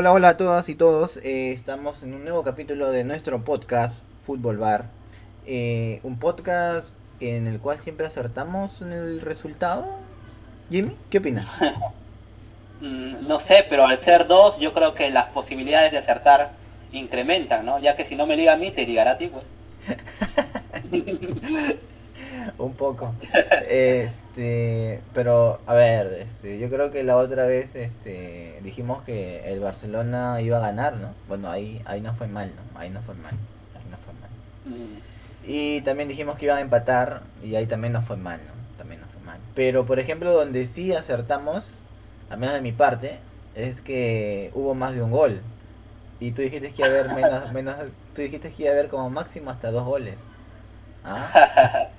Hola, hola a todas y todos. Eh, estamos en un nuevo capítulo de nuestro podcast Fútbol Bar. Eh, un podcast en el cual siempre acertamos en el resultado. Jimmy, ¿qué opinas? Mm, no sé, pero al ser dos, yo creo que las posibilidades de acertar incrementan, ¿no? Ya que si no me liga a mí, te ligará a ti, pues. un poco. Este, pero a ver, este, yo creo que la otra vez este dijimos que el Barcelona iba a ganar, ¿no? Bueno, ahí ahí no fue mal, ¿no? Ahí no fue mal. Ahí no fue mal. Mm, Y también dijimos que iba a empatar y ahí también no fue mal, ¿no? También no fue mal. Pero por ejemplo, donde sí acertamos, al menos de mi parte, es que hubo más de un gol. Y tú dijiste que iba a haber menos, menos tú dijiste que iba a haber como máximo hasta dos goles. ¿Ah?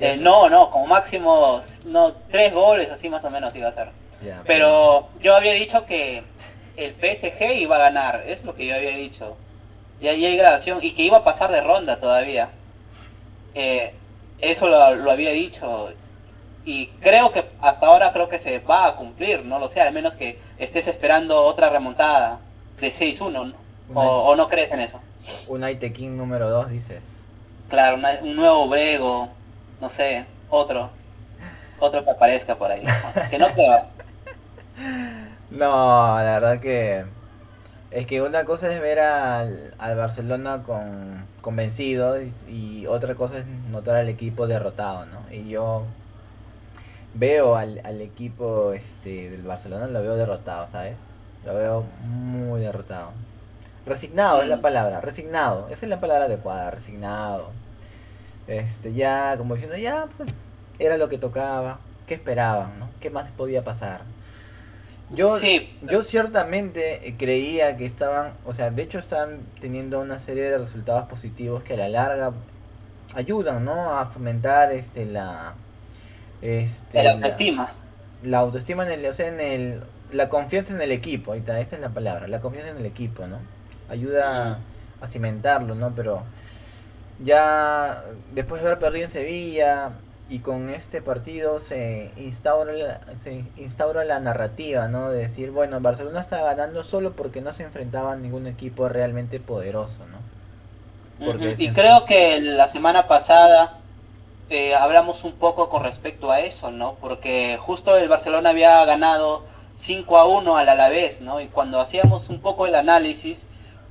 eh, no, no, como máximo, no, tres goles así más o menos iba a ser. Pero yo había dicho que el PSG iba a ganar, es lo que yo había dicho. Y ahí hay grabación, y que iba a pasar de ronda todavía. Eh, eso lo, lo había dicho. Y creo que hasta ahora creo que se va a cumplir, no lo sé, al menos que estés esperando otra remontada de 6-1, ¿no? o, o no crees en eso. Un Aite King número 2 dices. Claro, una- un nuevo Brego, no sé, otro. Otro que aparezca por ahí. Que no creo. No, la verdad que es que una cosa es ver al, al Barcelona con convencido y, y otra cosa es notar al equipo derrotado, ¿no? Y yo veo al, al equipo este, del Barcelona, lo veo derrotado, ¿sabes? Lo veo muy derrotado. Resignado es la Mm. palabra, resignado. Esa es la palabra adecuada, resignado. Este, ya, como diciendo, ya, pues, era lo que tocaba. ¿Qué esperaban, no? ¿Qué más podía pasar? Yo, Sí. yo ciertamente creía que estaban, o sea, de hecho estaban teniendo una serie de resultados positivos que a la larga ayudan, ¿no? A fomentar este la este la- autoestima. la autoestima en el, o sea, en el, la confianza en el equipo, ahí está, esa es la palabra, la confianza en el equipo, ¿no? Ayuda a cimentarlo, ¿no? Pero ya después de haber perdido en Sevilla y con este partido se instaura la, se instaura la narrativa, ¿no? De decir, bueno, Barcelona está ganando solo porque no se enfrentaba a ningún equipo realmente poderoso, ¿no? Porque Y creo que la semana pasada eh, hablamos un poco con respecto a eso, ¿no? Porque justo el Barcelona había ganado 5 a 1 al Alavés, ¿no? Y cuando hacíamos un poco el análisis,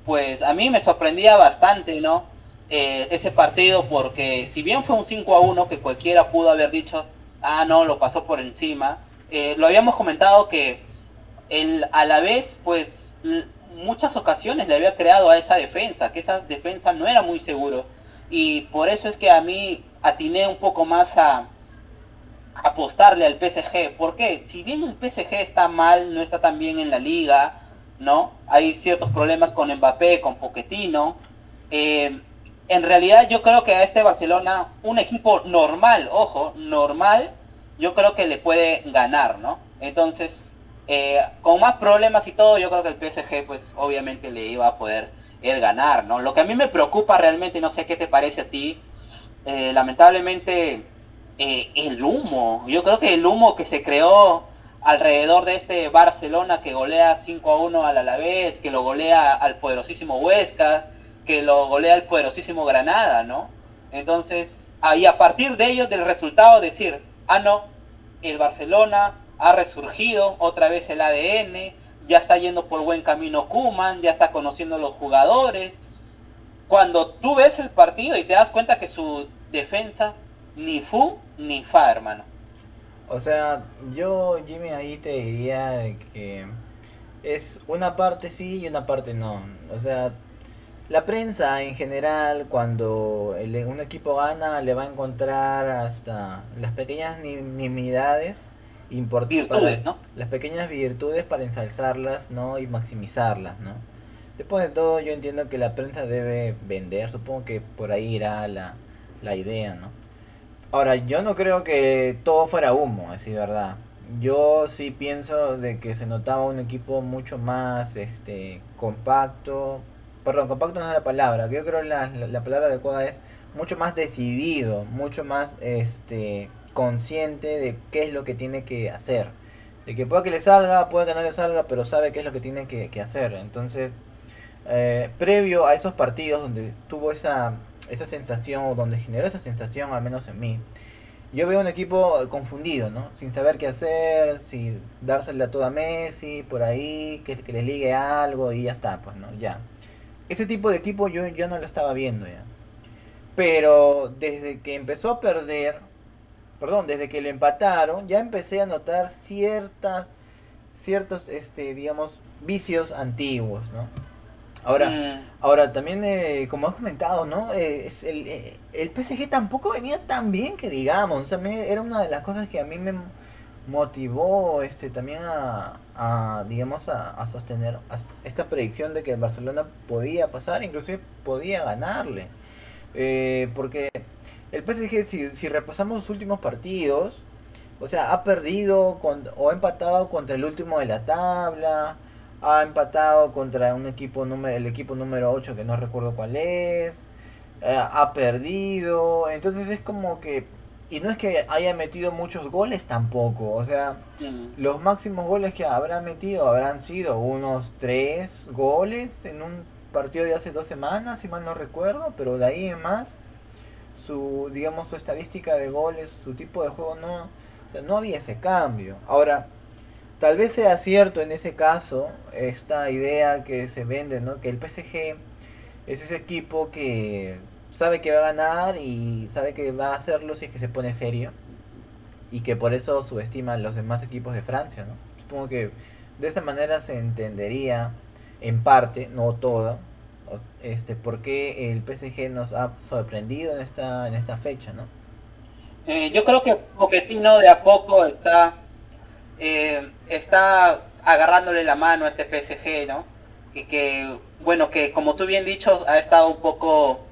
pues a mí me sorprendía bastante, ¿no? Eh, ese partido porque si bien fue un 5 a 1 que cualquiera pudo haber dicho, ah, no, lo pasó por encima, eh, lo habíamos comentado que el Alavés, pues l- muchas ocasiones le había creado a esa defensa, que esa defensa no era muy seguro. Y por eso es que a mí atiné un poco más a apostarle al PSG. ¿Por qué? Si bien el PSG está mal, no está tan bien en la liga, ¿no? Hay ciertos problemas con Mbappé, con Pochettino. eh, en realidad yo creo que a este Barcelona, un equipo normal, ojo, normal, yo creo que le puede ganar, ¿no? Entonces, eh, con más problemas y todo, yo creo que el PSG, pues obviamente le iba a poder ganar, ¿no? Lo que a mí me preocupa realmente, no sé qué te parece a ti, eh, lamentablemente eh, el humo, yo creo que el humo que se creó alrededor de este Barcelona que golea 5 a 1 al Alavés, que lo golea al poderosísimo Huesca, que lo golea al poderosísimo Granada, ¿no? Entonces, ahí a partir de ello, del resultado, decir, ah, no, el Barcelona ha resurgido, otra vez el ADN, ya está yendo por buen camino Kuman, ya está conociendo a los jugadores. Cuando tú ves el partido y te das cuenta que su defensa ni fu ni fa, hermano. O sea, yo, Jimmy, ahí te diría que es una parte sí y una parte no. O sea, la prensa en general, cuando el- un equipo gana, le va a encontrar hasta las pequeñas ni- nimiedades import- Virtudes, ¿no? Las pequeñas virtudes para ensalzarlas, ¿no? Y maximizarlas, ¿no? Después de todo, yo entiendo que la prensa debe vender, supongo que por ahí irá la, la idea, ¿no? Ahora, yo no creo que todo fuera humo, a decir verdad. Yo sí pienso de que se notaba un equipo mucho más este compacto. Perdón, compacto no es la palabra. Yo creo la, la, la palabra adecuada es mucho más decidido, mucho más este consciente de qué es lo que tiene que hacer, de que pueda que le salga, puede que no le salga, pero sabe qué es lo que tiene que, hacer. Entonces, eh, previo a esos partidos donde tuvo esa, esa sensación, o donde generó esa sensación, al menos en mí, yo veo un equipo confundido, ¿no? Sin saber qué hacer, si dársela a toda Messi, por ahí, que, que le ligue algo y ya está, pues, ¿no? Ya. Ese tipo de equipo yo ya no lo estaba viendo ya. Pero desde que empezó a perder, perdón, desde que le empataron, ya empecé a notar ciertas, ciertos, este, digamos, vicios antiguos, ¿no? Ahora, mm. ahora también, eh, como has comentado, ¿no? Eh, es el, eh, el PSG tampoco venía tan bien que digamos. O sea, era una de las cosas que a mí me motivó este también a, digamos, a, sostener esta predicción de que el Barcelona podía pasar, inclusive podía ganarle. porque el PSG, si, si repasamos los últimos partidos, o sea, ha perdido con, o ha empatado contra el último de la tabla ha empatado contra un equipo número, el equipo número 8 que no recuerdo cuál es, eh, ha perdido, entonces es como que, y no es que haya metido muchos goles tampoco, o sea, los máximos goles que habrá metido habrán sido unos 3 goles en un partido de hace dos semanas, si mal no recuerdo, pero de ahí en más, su, digamos, su estadística de goles, su tipo de juego no, o sea, no había ese cambio. Ahora, Tal vez sea cierto en ese caso esta idea que se vende, ¿no? Que el PSG es ese equipo que sabe que va a ganar y sabe que va a hacerlo si es que se pone serio y que por eso subestima a los demás equipos de Francia, ¿no? Supongo que de esa manera se entendería en parte, no toda, este, por qué el PSG nos ha sorprendido en esta, en esta fecha, ¿no? Eh, yo creo que Pochettino de a poco está eh, está agarrándole la mano a este PSG, ¿no? Y que, bueno, que como tú bien dicho, ha estado un poco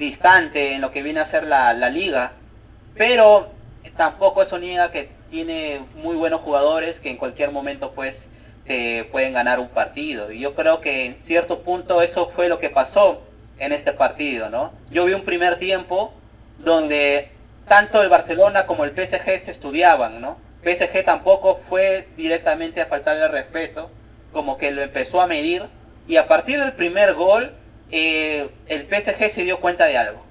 distante en lo que viene a ser la, liga, pero tampoco eso niega que tiene muy buenos jugadores que en cualquier momento pues te pueden ganar un partido. Y yo creo que en cierto punto eso fue lo que pasó en este partido, ¿no? Yo vi un primer tiempo donde tanto el Barcelona como el PSG se estudiaban, ¿no? PSG tampoco fue directamente a faltarle respeto, como que lo empezó a medir y a partir del primer gol el PSG se dio cuenta de algo.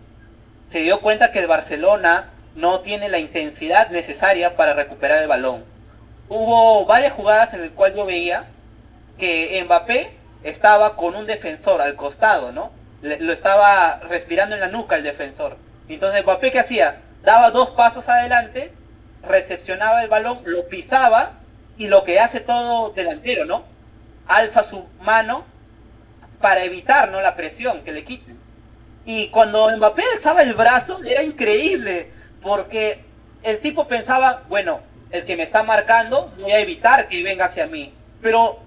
Se dio cuenta que el Barcelona no tiene la intensidad necesaria para recuperar el balón. Hubo varias jugadas en las cuales yo veía que Mbappé estaba con un defensor al costado, ¿no? lo estaba respirando en la nuca el defensor. Entonces Mbappé, ¿qué hacía? Daba dos pasos adelante recepcionaba el balón, lo pisaba y lo que hace todo delantero, ¿no? Alza su mano para evitar ¿no? la presión que le quiten. Y cuando Mbappé alzaba el brazo, era increíble, porque el tipo pensaba, bueno, el que me está marcando, voy a evitar que venga hacia mí. Pero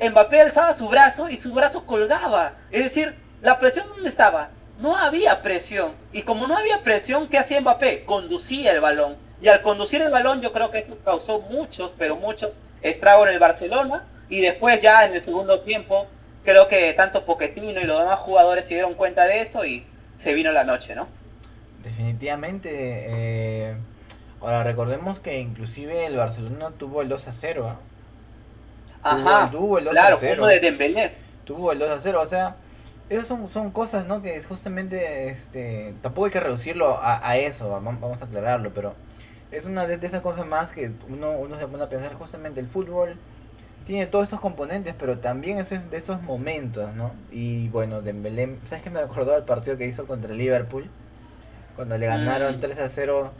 Mbappé alzaba su brazo y su brazo colgaba. Es decir, la presión dónde estaba? No había presión. Y como no había presión, ¿qué hacía Mbappé? Conducía el balón. Y al conducir el balón, yo creo que esto causó muchos, pero muchos estragos en el Barcelona. Y después, ya en el segundo tiempo, creo que tanto Poquetino y los demás jugadores se dieron cuenta de eso y se vino la noche, ¿no? Definitivamente. Eh, ahora recordemos que inclusive el Barcelona tuvo el 2 a 0. ¿ah? Ajá. Tuvo, el 2 a 0. de Dembélé. Tuvo el 2 a 0. O sea, esas son, son cosas, ¿no? Que justamente, este, tampoco hay que reducirlo a, a eso. Vamos a aclararlo, pero es una de, esas cosas más que uno, uno se pone a pensar justamente el fútbol tiene todos estos componentes, pero también es de esos momentos, ¿no? Y bueno, Dembélé, ¿sabes qué me recordó el partido que hizo contra el Liverpool? Cuando le ganaron 3 mm. a 0.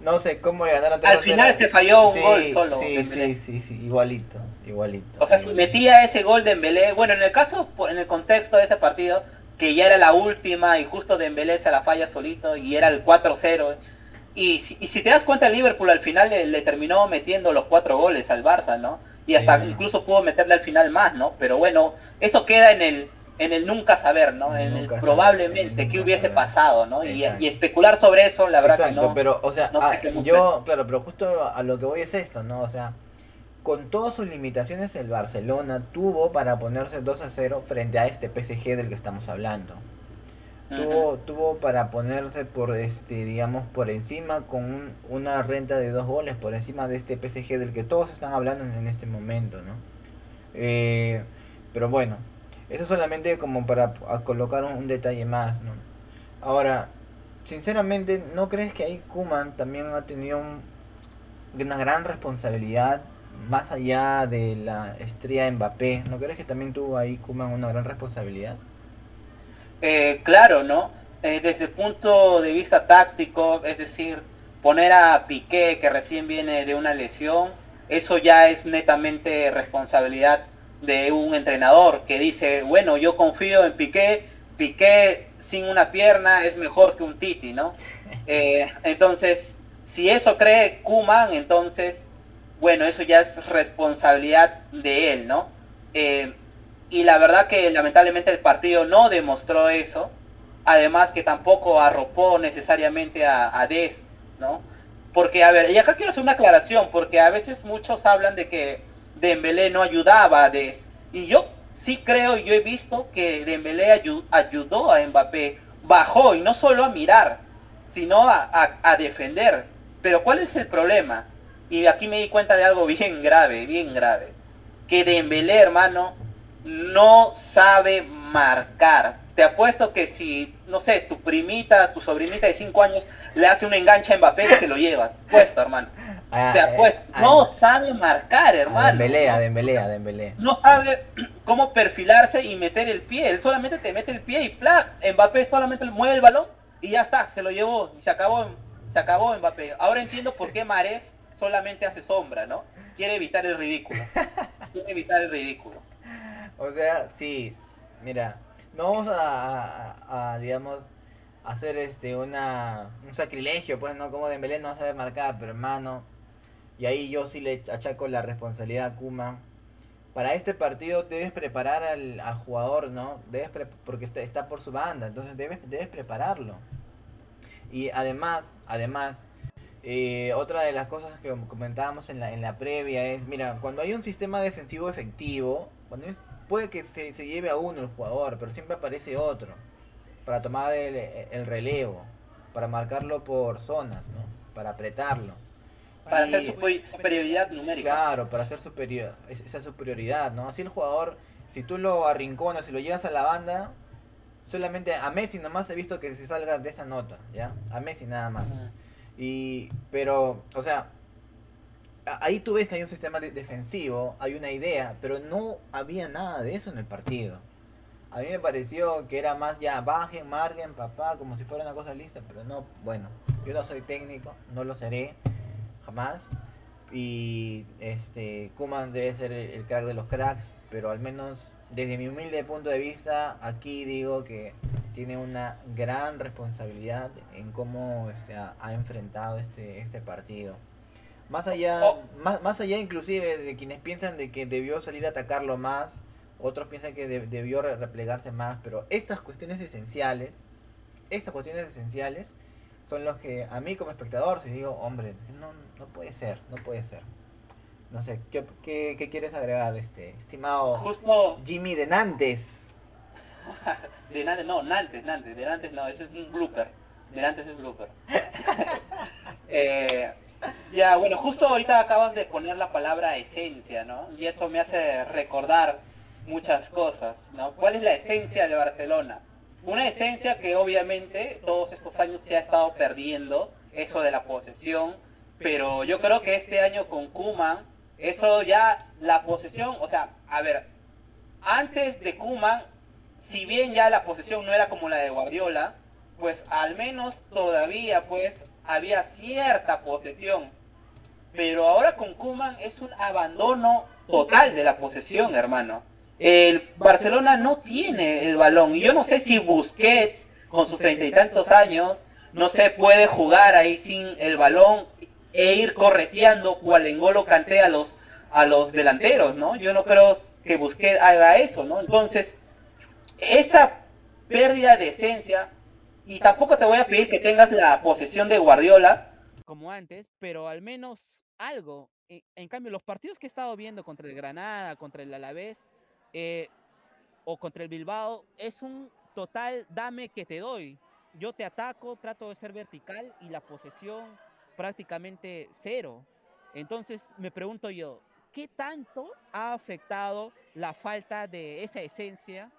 No sé cómo le ganaron 3 Al a 0. Al final se falló un gol solo. Sí, sí, sí, sí, igualito, igualito. O sea, si metía ese gol de Dembélé, bueno, en el caso, en el contexto de ese partido, que ya era la última y justo Dembélé se la falla solito y era el 4-0 y si, si, te das cuenta, el Liverpool al final le, terminó metiendo los cuatro goles al Barça, ¿no? Y hasta incluso pudo meterle al final más, ¿no? Pero bueno, eso queda en el, en el nunca saber, ¿no? En el probablemente qué hubiese pasado, ¿no? Y, especular sobre eso, la verdad que no. pero, o sea, ah, yo, claro, pero justo a lo que voy es esto, ¿no? O sea, con todas sus limitaciones, el Barcelona tuvo para ponerse 2 a 0 frente a este PSG del que estamos hablando. Tuvo, tuvo para ponerse por este, digamos, por encima con una renta de dos goles por encima de este PSG del que todos están hablando en, este momento, ¿no? Eh, pero bueno, eso solamente como para colocar un, detalle más, ¿no? Ahora, sinceramente, ¿no crees que ahí Kuman también ha tenido una gran responsabilidad más allá de la estrella Mbappé? ¿No crees que también tuvo ahí Kuman una gran responsabilidad? Eh, claro, ¿no? Eh, desde el punto de vista táctico, es decir, poner a Piqué, que recién viene de una lesión, eso ya es netamente responsabilidad de un entrenador que dice, bueno, yo confío en Piqué, Piqué sin una pierna es mejor que un Titi, ¿no? Eh, entonces, si eso cree Kuman, entonces, bueno, eso ya es responsabilidad de él, ¿no? Y la verdad que lamentablemente el partido no demostró eso. Además que tampoco arropó necesariamente a, a Des, ¿no? Porque, a ver, y acá quiero hacer una aclaración, porque a veces muchos hablan de que Dembélé no ayudaba a Des. Y yo sí creo y yo he visto que Dembélé ayudó a Mbappé, bajó y no solo a mirar, sino a, a, defender. Pero ¿cuál es el problema? Y aquí me di cuenta de algo bien grave, bien grave. Que Dembélé, hermano, no sabe marcar. Te apuesto que si, no sé, tu primita, tu sobrinita de 5 años le hace un enganche a Mbappé, se lo lleva. Puesto, hermano. Ah, te apuesto. Eh, no sabe marcar, hermano. Dembélé, Dembélé, Dembélé. No sabe cómo perfilarse y meter el pie. Él solamente te mete el pie y ¡plac! Mbappé solamente mueve el balón y ya está, se lo llevó y se acabó, se acabó Mbappé. Ahora entiendo por qué Mares solamente hace sombra, ¿no? Quiere evitar el ridículo. Quiere evitar el ridículo. O sea, sí, mira, no vamos a, digamos, hacer este una un sacrilegio, pues no como Dembélé no sabe marcar, pero hermano, y ahí yo sí le achaco la responsabilidad a Kuma. Para este partido debes preparar al, jugador, ¿no? Debes porque está, está, por su banda, entonces debes, debes prepararlo. Y además, además, eh, otra de las cosas que comentábamos en la, en la previa es, mira, cuando hay un sistema defensivo efectivo, cuando es puede que se, lleve a uno el jugador, pero siempre aparece otro para tomar el, relevo, para marcarlo por zonas, ¿no? Para apretarlo. Para hacer superioridad numérica. Claro, para hacer superior, esa superioridad, ¿no? Así el jugador, si tú lo arrinconas y lo llevas a la banda, solamente a Messi nomás he visto que se salga de esa nota, ¿ya? A Messi nada más. Y, pero, o sea, ahí tú ves que hay un sistema defensivo, hay una idea, pero no había nada de eso en el partido. A mí me pareció que era más ya bajen, margen, papá, como si fuera una cosa lista, pero no, bueno, yo no soy técnico, no lo seré jamás. Y este Kuman debe ser el, crack de los cracks, pero al menos desde mi humilde punto de vista, aquí digo que tiene una gran responsabilidad en cómo este, ha, ha enfrentado este, este partido. Más allá, oh. más, más allá inclusive de quienes piensan de que debió salir a atacarlo más, otros piensan que debió replegarse más, pero estas cuestiones esenciales, estas cuestiones esenciales son los que a mí como espectador, si digo, hombre, no, no puede ser, no puede ser. No sé, ¿qué, qué, quieres agregar, este estimado Justo... Jimmy de Nantes? de Nantes, no, Nantes, Nantes, de Nantes no, ese es un blooper. De Nantes es blooper. eh, ya, bueno, justo ahorita acabas de poner la palabra esencia, ¿no? Y eso me hace recordar muchas cosas, ¿no? ¿Cuál es la esencia de Barcelona? Una esencia que obviamente todos estos años se ha estado perdiendo, eso de la posesión, pero yo creo que este año con Kuman, eso ya, la posesión, o sea, a ver, antes de Kuman, si bien ya la posesión no era como la de Guardiola, pues al menos todavía pues había cierta posesión. Pero ahora con Kuman es un abandono total de la posesión, hermano. El Barcelona no tiene el balón. Y yo no sé si Busquets, con sus treinta y tantos años, no se puede jugar ahí sin el balón e ir correteando cual engolo Canté a los, a los delanteros, ¿no? Yo no creo que Busquets haga eso, ¿no? Entonces, esa pérdida de esencia y tampoco te voy a pedir que tengas la posesión de Guardiola. Como antes, pero al menos algo. En, cambio, los partidos que he estado viendo contra el Granada, contra el Alavés eh, o contra el Bilbao, es un total, dame que te doy. Yo te ataco, trato de ser vertical y la posesión prácticamente cero. Entonces me pregunto yo, ¿qué tanto ha afectado la falta de esa esencia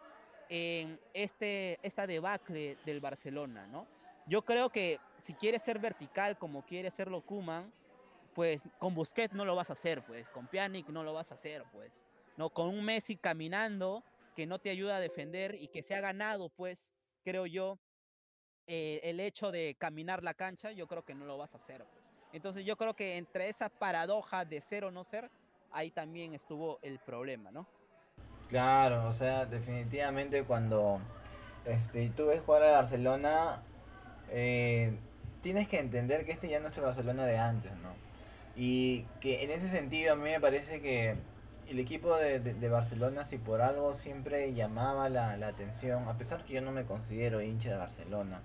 en este, esta debacle del Barcelona, ¿no? Yo creo que si quieres ser vertical como quiere hacerlo Kuman, pues con Busquets no lo vas a hacer, pues con Pjanic no lo vas a hacer, pues. No, con un Messi caminando que no te ayuda a defender y que se ha ganado, pues, creo yo, eh, el hecho de caminar la cancha, yo creo que no lo vas a hacer, pues. Entonces yo creo que entre esa paradoja de ser o no ser, ahí también estuvo el problema, ¿no? Claro, o sea, definitivamente cuando este, tú ves jugar a Barcelona, eh, tienes que entender que este ya no es el Barcelona de antes, ¿no? Y que en ese sentido a mí me parece que el equipo de, Barcelona, si por algo siempre llamaba la, atención, a pesar que yo no me considero hincha de Barcelona,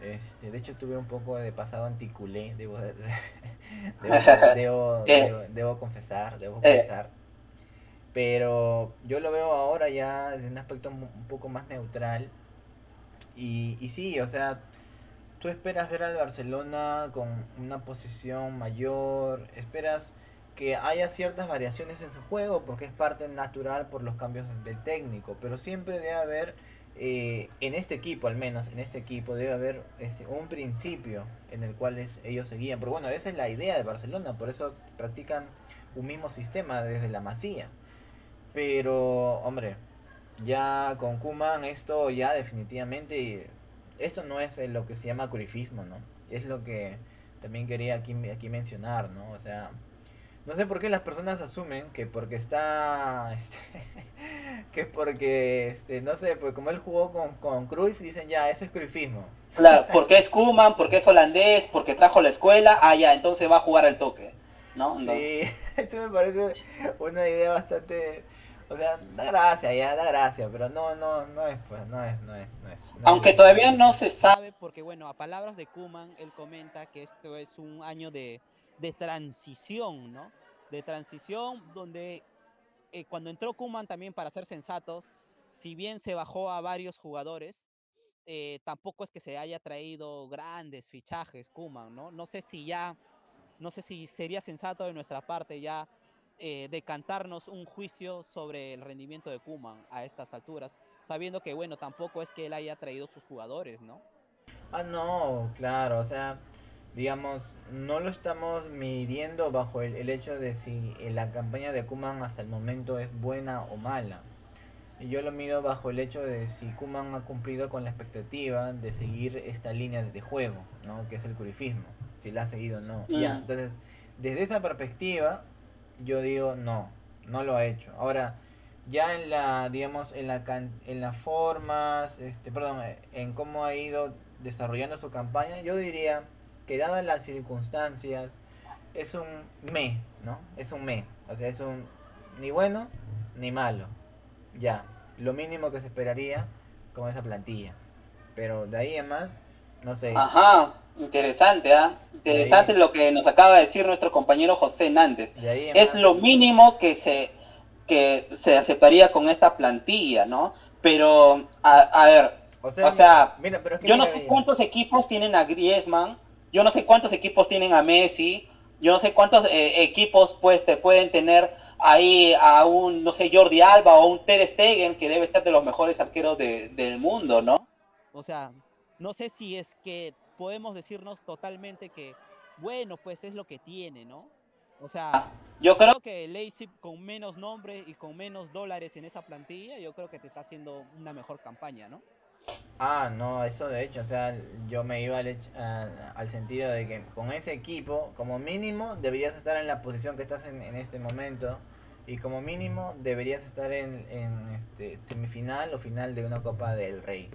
este, de hecho tuve un poco de pasado anticulé, debo, debo, eh. debo, confesar, debo eh. confesar. Pero yo lo veo ahora ya desde un aspecto un poco más neutral. Y, y sí, o sea, tú esperas ver al Barcelona con una posición mayor, esperas que haya ciertas variaciones en su juego porque es parte natural por los cambios del técnico, pero siempre debe haber, eh, en este equipo al menos, en este equipo debe haber este, un principio en el cual ellos seguían. Pero bueno, esa es la idea de Barcelona, por eso practican un mismo sistema desde la masía. Pero, hombre, ya con Kuman esto ya definitivamente, esto no es lo que se llama curifismo, ¿no? Es lo que también quería aquí, aquí mencionar, ¿no? O sea, no sé por qué las personas asumen que porque está, este, que porque, este, no sé, pues como él jugó con, con Cruyff, dicen ya, ese es curifismo. Claro, porque es Kuman, porque es holandés, porque trajo la escuela, ah, ya, entonces va a jugar al toque, ¿no? Sí, esto me parece una idea bastante o sea, da gracia, ya da gracia, pero no, no, no es, pues, no es, no es, no es. Aunque todavía no se sabe, porque bueno, a palabras de Kuman, él comenta que esto es un año de, de transición, ¿no? De transición donde eh, cuando entró Kuman también para ser sensatos, si bien se bajó a varios jugadores, eh, tampoco es que se haya traído grandes fichajes Kuman, ¿no? No sé si ya, no sé si sería sensato de nuestra parte ya eh, decantarnos un juicio sobre el rendimiento de Kuman a estas alturas, sabiendo que, bueno, tampoco es que él haya traído sus jugadores, ¿no? Ah, no, claro, o sea, digamos, no lo estamos midiendo bajo el, hecho de si la campaña de Kuman hasta el momento es buena o mala. Yo lo mido bajo el hecho de si Kuman ha cumplido con la expectativa de seguir esta línea de juego, ¿no? Que es el curifismo, si la ha seguido o no. Ya, mm. entonces, desde esa perspectiva, yo digo no, no lo ha hecho. Ahora, ya en la, digamos, en la en las formas, este, perdón, en cómo ha ido desarrollando su campaña, yo diría que dadas las circunstancias, es un me, ¿no? Es un me, o sea, es un ni bueno ni malo. Ya, lo mínimo que se esperaría con esa plantilla. Pero de ahí en más, no sé. Ajá. Interesante, ¿ah? Interesante lo que nos acaba de decir nuestro compañero José Nández. Es lo mínimo que se, que se aceptaría con esta plantilla, ¿no? Pero, a, ver, o sea, yo no sé cuántos equipos tienen a Griezmann, yo no sé cuántos equipos tienen a Messi, yo no sé cuántos eh, equipos pues te pueden tener ahí a un, no sé, Jordi Alba o un Ter Stegen, que debe estar de los mejores arqueros del mundo, ¿no? O sea, no sé si es que podemos decirnos totalmente que, bueno, pues es lo que tiene, ¿no? O sea, yo creo que Leipzig con menos nombre y con menos dólares en esa plantilla, yo creo que te está haciendo una mejor campaña, ¿no? Ah, no, eso de hecho, o sea, yo me iba al, al, sentido de que con ese equipo, como mínimo, deberías estar en la posición que estás en, en este momento y como mínimo deberías estar en, en este semifinal o final de una Copa del Rey.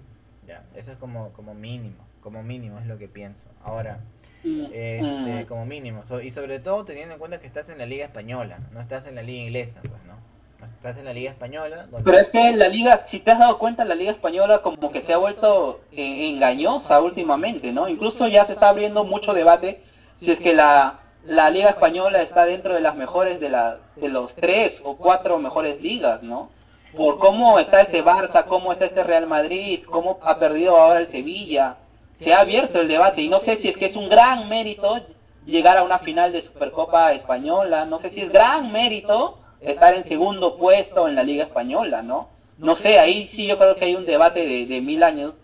Ya, eso es como, como mínimo como mínimo es lo que pienso. Ahora, mm, este, mm. como mínimo. y sobre todo teniendo en cuenta que estás en la liga española, no estás en la liga inglesa, pues, ¿no? Estás en la liga española. Pero es que la liga, si te has dado cuenta, la liga española como que se ha vuelto eh, engañosa últimamente, ¿no? Incluso ya se está abriendo mucho debate si es que la, la liga española está dentro de las mejores de, la, de los tres o cuatro mejores ligas, ¿no? por cómo está este Barça, cómo está este Real Madrid, cómo ha perdido ahora el Sevilla. Se ha abierto el debate y no sé si es que es un gran mérito llegar a una final de Supercopa Española, no sé si es gran mérito estar en segundo puesto en la Liga Española, ¿no? No sé, ahí sí yo creo que hay un debate de, mil años.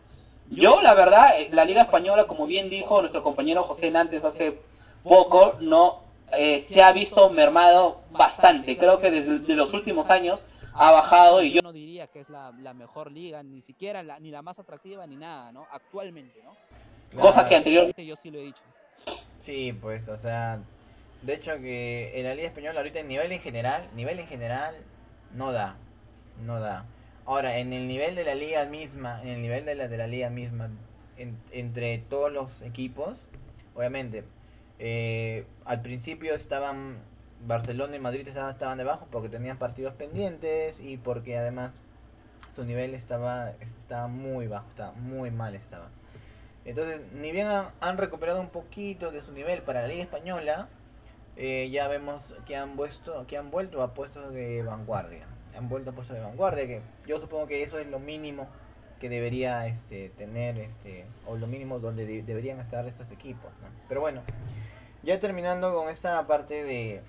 Yo, la verdad, eh, la Liga Española, como bien dijo nuestro compañero José Nantes hace poco, no eh, se ha visto mermado bastante. Creo que desde los últimos años ha bajado y yo no diría que es la, mejor liga, ni siquiera la, ni la más atractiva ni nada, ¿no? Actualmente, ¿no? Cosa que anteriormente yo sí lo he dicho. Sí, pues, o sea, de hecho que en la Liga Española ahorita en nivel en general, nivel en general no da, no da. Ahora, en el nivel de la liga misma, en el nivel de la, de la liga misma, entre todos los equipos, obviamente, eh, al principio estaban Barcelona y Madrid estaban, debajo porque tenían partidos pendientes y porque además su nivel estaba, estaba muy bajo, estaba muy mal estaba. Entonces, ni bien han, recuperado un poquito de su nivel para la Liga Española, eh, ya vemos que han, vuelto, que han vuelto a puestos de vanguardia. Han vuelto a puestos de vanguardia, que yo supongo que eso es lo mínimo que debería este, tener, este, o lo mínimo donde deberían estar estos equipos. Pero bueno, ya terminando con esta parte de,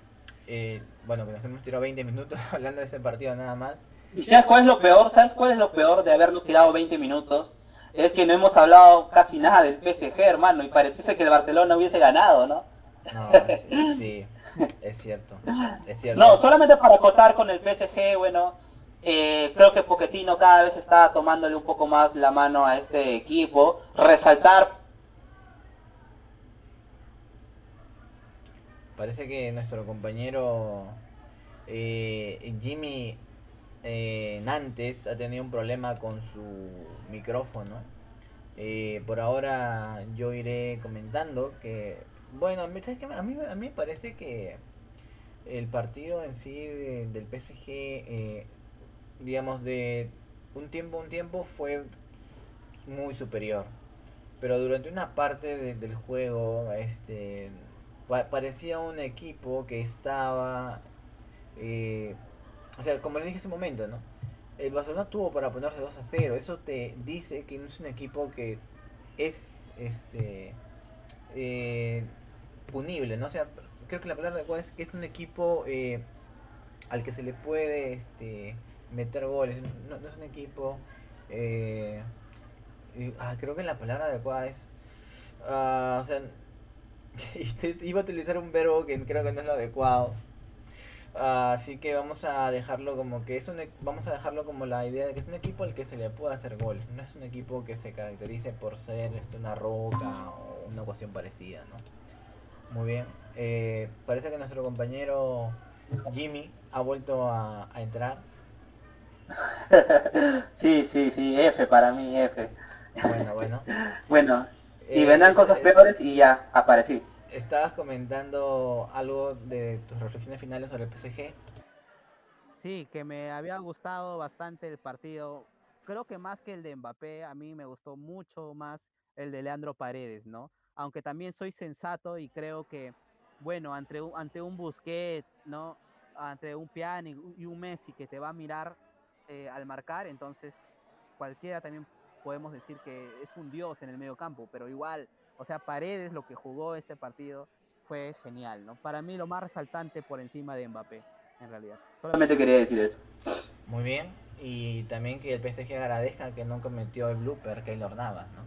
eh, bueno, que nos hemos tirado 20 minutos hablando de ese partido nada más. ¿Y sabes cuál es lo peor? ¿Sabes cuál es lo peor de habernos tirado 20 minutos? Es que no hemos hablado casi nada del PSG, hermano, y pareciese que el Barcelona hubiese ganado, ¿no? No, sí, es cierto, es cierto. No, solamente para acotar con el PSG, bueno, eh, creo que Poquetino cada vez está tomándole un poco más la mano a este equipo. Resaltar Parece que nuestro compañero eh, Jimmy eh, Nantes ha tenido un problema con su micrófono. Eh, por ahora yo iré comentando que, bueno, a mí, a me parece que el partido en sí del PSG, digamos, de un tiempo a un tiempo fue muy superior. Pero durante una parte del juego, este parecía un equipo que estaba, eh, o sea, como le dije hace un momento, ¿no? El Barcelona tuvo para ponerse 2 a 0. Eso te dice que no es un equipo que es este eh, punible, ¿no? O sea, creo que la palabra adecuada es que es un equipo eh, al que se le puede este, meter goles. No, es un equipo. ah, creo que la palabra adecuada es. Ah, o sea, iba a utilizar un verbo que creo que no es lo adecuado. así que vamos a dejarlo como que es un, e, vamos a dejarlo como la idea de que es un equipo al que se le puede hacer gol. No es un equipo que se caracterice por ser este, una roca o una ecuación parecida, ¿no? Muy bien. Eh, parece que nuestro compañero Jimmy ha vuelto a, a entrar. sí, sí, sí, F para mí, F. Bueno, bueno. bueno, y vendrán cosas peores y ya aparecí. Estabas comentando algo de tus reflexiones finales sobre el PSG. Sí, que me había gustado bastante el partido. Creo que más que el de Mbappé, a mí me gustó mucho más el de Leandro Paredes, ¿no? Aunque también soy sensato y creo que, bueno, ante un, ante un Busquets, ¿no? Ante un Piani y un Messi que te va a mirar eh, al marcar, entonces cualquiera también podemos decir que es un dios en el medio campo, pero igual, o sea, Paredes lo que jugó este partido fue genial, ¿no? Para mí lo más resaltante por encima de Mbappé, en realidad. Solamente quería decir eso. Muy bien, y también que el PSG agradezca que no cometió el blooper que él Navas, ¿no?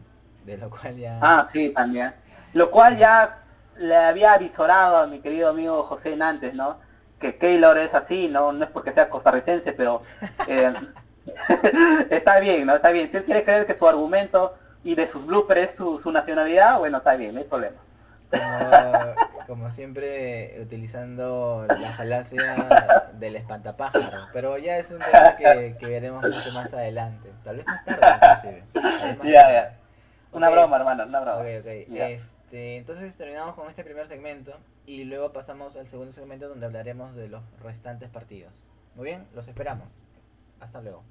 De lo cual ya... Ah, sí, también. Lo cual ya le había avisorado a mi querido amigo José Nantes, ¿no? Que Keylor es así, no, no es porque sea costarricense, pero eh, está bien, ¿no? Está bien. Si él quiere creer que su argumento y de sus bloopers es su, nacionalidad, bueno, está bien, no hay problema. Como, siempre, utilizando la falacia del espantapájaro. Pero ya es un tema que, veremos mucho más adelante. Tal vez más tarde, inclusive. ya, ya. Una broma, hermano, una broma. Ok. Este, entonces terminamos con este primer segmento y luego pasamos al segundo segmento donde hablaremos de los restantes partidos. Muy bien, los esperamos. Hasta luego.